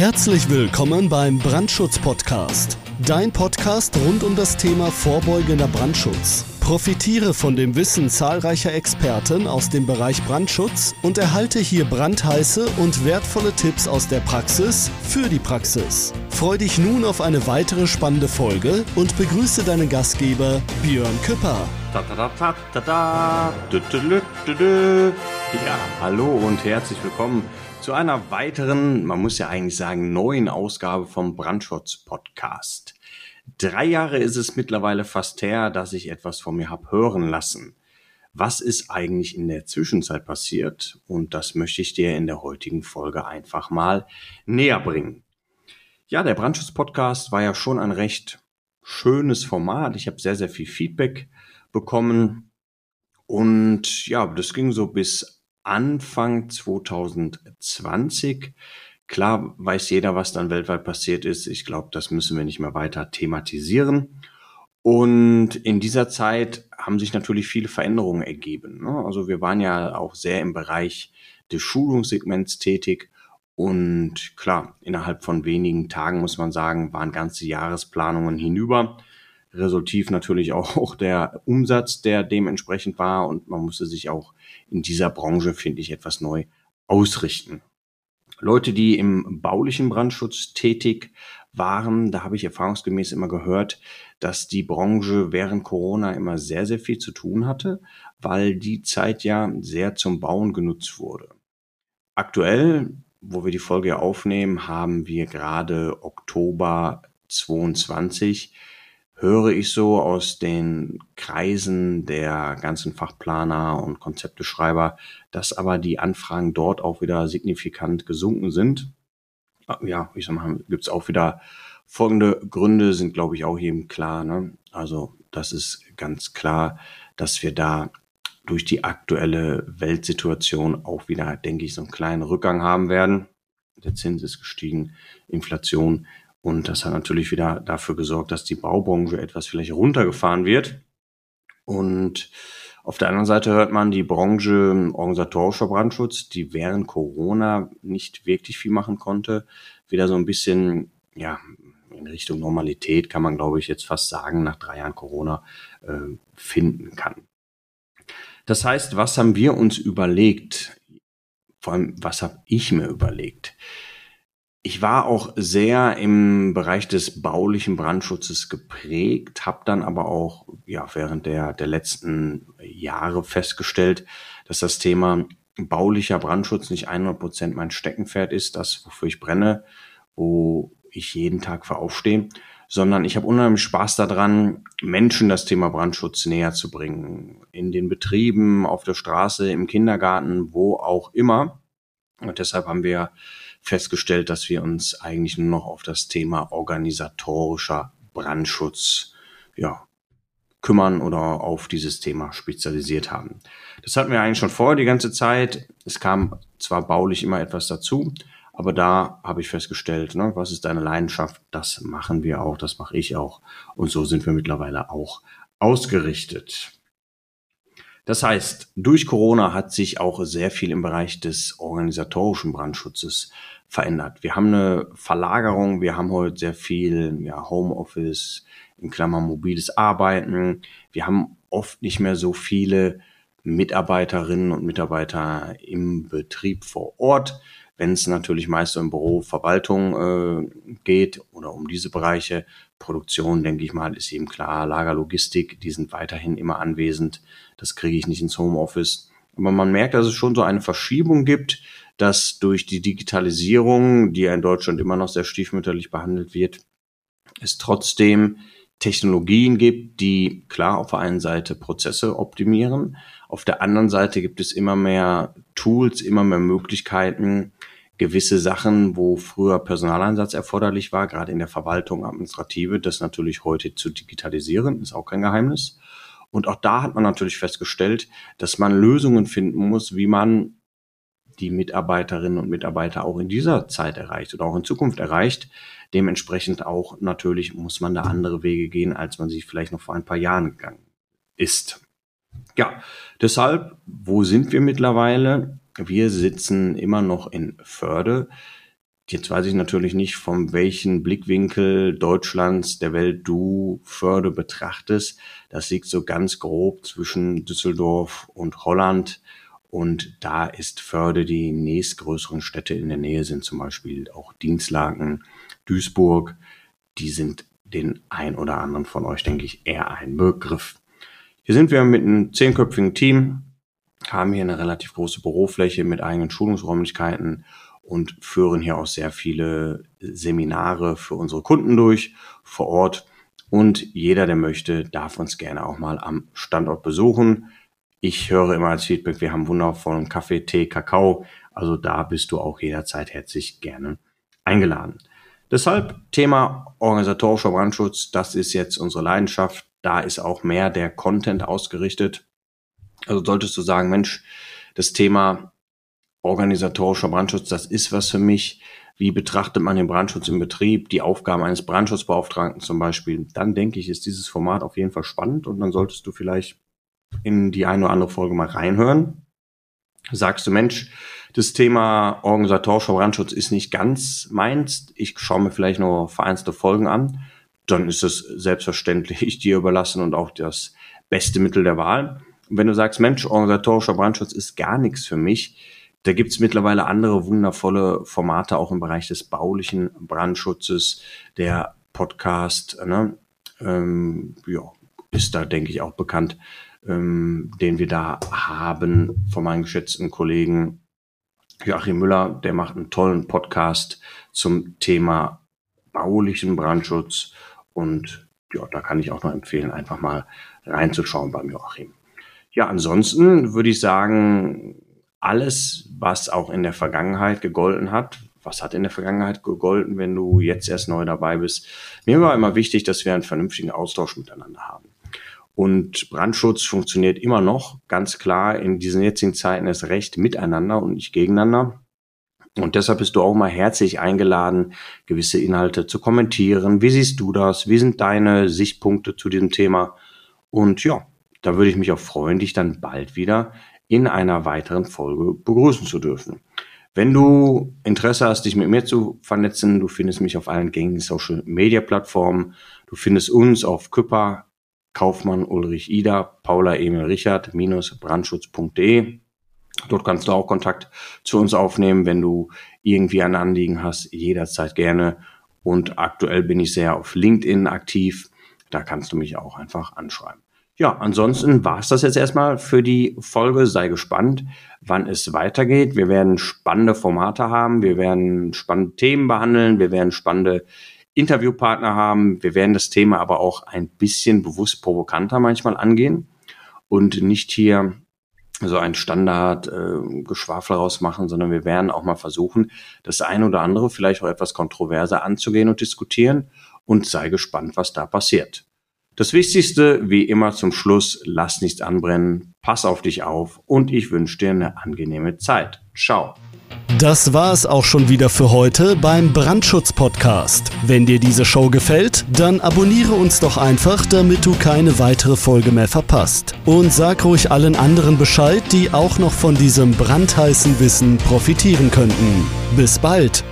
Herzlich willkommen beim Brandschutz-Podcast. Dein Podcast rund um das Thema vorbeugender Brandschutz. Profitiere von dem Wissen zahlreicher Experten aus dem Bereich Brandschutz und erhalte hier brandheiße und wertvolle Tipps aus der Praxis für die Praxis. Freu dich nun auf eine weitere spannende Folge und begrüße deinen Gastgeber Björn Küpper. Ja, hallo und herzlich willkommen zu einer weiteren, man muss ja eigentlich sagen, neuen Ausgabe vom Brandschutz Podcast. Drei Jahre ist es mittlerweile fast her, dass ich etwas von mir habe hören lassen. Was ist eigentlich in der Zwischenzeit passiert? Und das möchte ich dir in der heutigen Folge einfach mal näher bringen. Ja, der Brandschutz Podcast war ja schon ein recht schönes Format. Ich habe sehr, sehr viel Feedback bekommen. Und ja, das ging so bis Anfang 2020. Klar weiß jeder, was dann weltweit passiert ist. Ich glaube, das müssen wir nicht mehr weiter thematisieren. Und in dieser Zeit haben sich natürlich viele Veränderungen ergeben. Ne? Also wir waren ja auch sehr im Bereich des Schulungssegments tätig. Und klar, innerhalb von wenigen Tagen muss man sagen, waren ganze Jahresplanungen hinüber. Resultiv natürlich auch der Umsatz, der dementsprechend war. Und man musste sich auch in dieser Branche, finde ich, etwas neu ausrichten. Leute, die im baulichen Brandschutz tätig waren, da habe ich erfahrungsgemäß immer gehört, dass die Branche während Corona immer sehr, sehr viel zu tun hatte, weil die Zeit ja sehr zum Bauen genutzt wurde. Aktuell, wo wir die Folge aufnehmen, haben wir gerade Oktober 22 höre ich so aus den Kreisen der ganzen Fachplaner und Konzepteschreiber, dass aber die Anfragen dort auch wieder signifikant gesunken sind. Ah, ja, ich sag mal, gibt's auch wieder folgende Gründe, sind glaube ich auch jedem klar. Ne? Also das ist ganz klar, dass wir da durch die aktuelle Weltsituation auch wieder, denke ich, so einen kleinen Rückgang haben werden. Der Zins ist gestiegen, Inflation und das hat natürlich wieder dafür gesorgt, dass die Baubranche etwas vielleicht runtergefahren wird. Und auf der anderen Seite hört man die Branche organisatorischer Brandschutz, die während Corona nicht wirklich viel machen konnte, wieder so ein bisschen, ja, in Richtung Normalität kann man, glaube ich, jetzt fast sagen, nach drei Jahren Corona äh, finden kann. Das heißt, was haben wir uns überlegt? Vor allem, was habe ich mir überlegt? Ich war auch sehr im Bereich des baulichen Brandschutzes geprägt, habe dann aber auch ja während der der letzten Jahre festgestellt, dass das Thema baulicher Brandschutz nicht 100 Prozent mein Steckenpferd ist, das wofür ich brenne, wo ich jeden Tag für aufstehe, sondern ich habe unheimlich Spaß daran, Menschen das Thema Brandschutz näher zu bringen, in den Betrieben, auf der Straße, im Kindergarten, wo auch immer. Und deshalb haben wir festgestellt, dass wir uns eigentlich nur noch auf das Thema organisatorischer Brandschutz ja, kümmern oder auf dieses Thema spezialisiert haben. Das hatten wir eigentlich schon vorher die ganze Zeit. Es kam zwar baulich immer etwas dazu, aber da habe ich festgestellt, ne, was ist deine Leidenschaft? Das machen wir auch, das mache ich auch. Und so sind wir mittlerweile auch ausgerichtet. Das heißt, durch Corona hat sich auch sehr viel im Bereich des organisatorischen Brandschutzes verändert. Wir haben eine Verlagerung, wir haben heute sehr viel ja, Homeoffice, in Klammern mobiles Arbeiten. Wir haben oft nicht mehr so viele Mitarbeiterinnen und Mitarbeiter im Betrieb vor Ort. Wenn es natürlich meist so im Büro Verwaltung äh, geht oder um diese Bereiche, Produktion, denke ich mal, ist eben klar, Lagerlogistik, die sind weiterhin immer anwesend. Das kriege ich nicht ins Homeoffice. Aber man merkt, dass es schon so eine Verschiebung gibt, dass durch die Digitalisierung, die ja in Deutschland immer noch sehr stiefmütterlich behandelt wird, es trotzdem Technologien gibt, die klar auf der einen Seite Prozesse optimieren, auf der anderen Seite gibt es immer mehr Tools, immer mehr Möglichkeiten, gewisse Sachen, wo früher Personaleinsatz erforderlich war, gerade in der Verwaltung, Administrative, das natürlich heute zu digitalisieren, ist auch kein Geheimnis. Und auch da hat man natürlich festgestellt, dass man Lösungen finden muss, wie man die Mitarbeiterinnen und Mitarbeiter auch in dieser Zeit erreicht oder auch in Zukunft erreicht. Dementsprechend auch natürlich muss man da andere Wege gehen, als man sie vielleicht noch vor ein paar Jahren gegangen ist. Ja, deshalb, wo sind wir mittlerweile? Wir sitzen immer noch in Förde. Jetzt weiß ich natürlich nicht, von welchen Blickwinkel Deutschlands, der Welt du Förde betrachtest. Das liegt so ganz grob zwischen Düsseldorf und Holland. Und da ist Förde die nächstgrößeren Städte in der Nähe sind zum Beispiel auch Dienstlaken, Duisburg. Die sind den ein oder anderen von euch, denke ich, eher ein Begriff. Hier sind wir mit einem zehnköpfigen Team, haben hier eine relativ große Bürofläche mit eigenen Schulungsräumlichkeiten und führen hier auch sehr viele Seminare für unsere Kunden durch vor Ort. Und jeder, der möchte, darf uns gerne auch mal am Standort besuchen. Ich höre immer als Feedback, wir haben wundervollen Kaffee, Tee, Kakao. Also da bist du auch jederzeit herzlich gerne eingeladen. Deshalb Thema organisatorischer Brandschutz, das ist jetzt unsere Leidenschaft. Da ist auch mehr der Content ausgerichtet. Also solltest du sagen, Mensch, das Thema organisatorischer Brandschutz, das ist was für mich. Wie betrachtet man den Brandschutz im Betrieb, die Aufgaben eines Brandschutzbeauftragten zum Beispiel? Dann denke ich, ist dieses Format auf jeden Fall spannend und dann solltest du vielleicht in die eine oder andere Folge mal reinhören. Sagst du, Mensch, das Thema organisatorischer Brandschutz ist nicht ganz meins. Ich schaue mir vielleicht nur vereinzelte Folgen an. Dann ist es selbstverständlich dir überlassen und auch das beste Mittel der Wahl. Und wenn du sagst, Mensch, organisatorischer Brandschutz ist gar nichts für mich, da gibt's mittlerweile andere wundervolle Formate auch im Bereich des baulichen Brandschutzes. Der Podcast ne, ähm, ja, ist da, denke ich, auch bekannt, ähm, den wir da haben von meinem geschätzten Kollegen Joachim Müller. Der macht einen tollen Podcast zum Thema baulichen Brandschutz. Und ja, da kann ich auch noch empfehlen, einfach mal reinzuschauen beim Joachim. Ja, ansonsten würde ich sagen, alles, was auch in der Vergangenheit gegolten hat, was hat in der Vergangenheit gegolten, wenn du jetzt erst neu dabei bist. Mir war immer wichtig, dass wir einen vernünftigen Austausch miteinander haben. Und Brandschutz funktioniert immer noch ganz klar in diesen jetzigen Zeiten erst recht miteinander und nicht gegeneinander. Und deshalb bist du auch mal herzlich eingeladen, gewisse Inhalte zu kommentieren. Wie siehst du das? Wie sind deine Sichtpunkte zu diesem Thema? Und ja, da würde ich mich auch freuen, dich dann bald wieder in einer weiteren Folge begrüßen zu dürfen. Wenn du Interesse hast, dich mit mir zu vernetzen, du findest mich auf allen gängigen Social Media Plattformen. Du findest uns auf Küpper, Kaufmann, Ulrich Ida, Paula Emil Richard, minus brandschutz.de. Dort kannst du auch Kontakt zu uns aufnehmen, wenn du irgendwie ein Anliegen hast, jederzeit gerne. Und aktuell bin ich sehr auf LinkedIn aktiv. Da kannst du mich auch einfach anschreiben. Ja, ansonsten war es das jetzt erstmal für die Folge. Sei gespannt, wann es weitergeht. Wir werden spannende Formate haben, wir werden spannende Themen behandeln, wir werden spannende Interviewpartner haben. Wir werden das Thema aber auch ein bisschen bewusst provokanter manchmal angehen und nicht hier so ein Standard äh, rausmachen, sondern wir werden auch mal versuchen, das eine oder andere vielleicht auch etwas kontroverser anzugehen und diskutieren und sei gespannt, was da passiert. Das Wichtigste, wie immer zum Schluss, lass nichts anbrennen, pass auf dich auf und ich wünsche dir eine angenehme Zeit. Ciao. Das war es auch schon wieder für heute beim Brandschutz-Podcast. Wenn dir diese Show gefällt, dann abonniere uns doch einfach, damit du keine weitere Folge mehr verpasst. Und sag ruhig allen anderen Bescheid, die auch noch von diesem brandheißen Wissen profitieren könnten. Bis bald!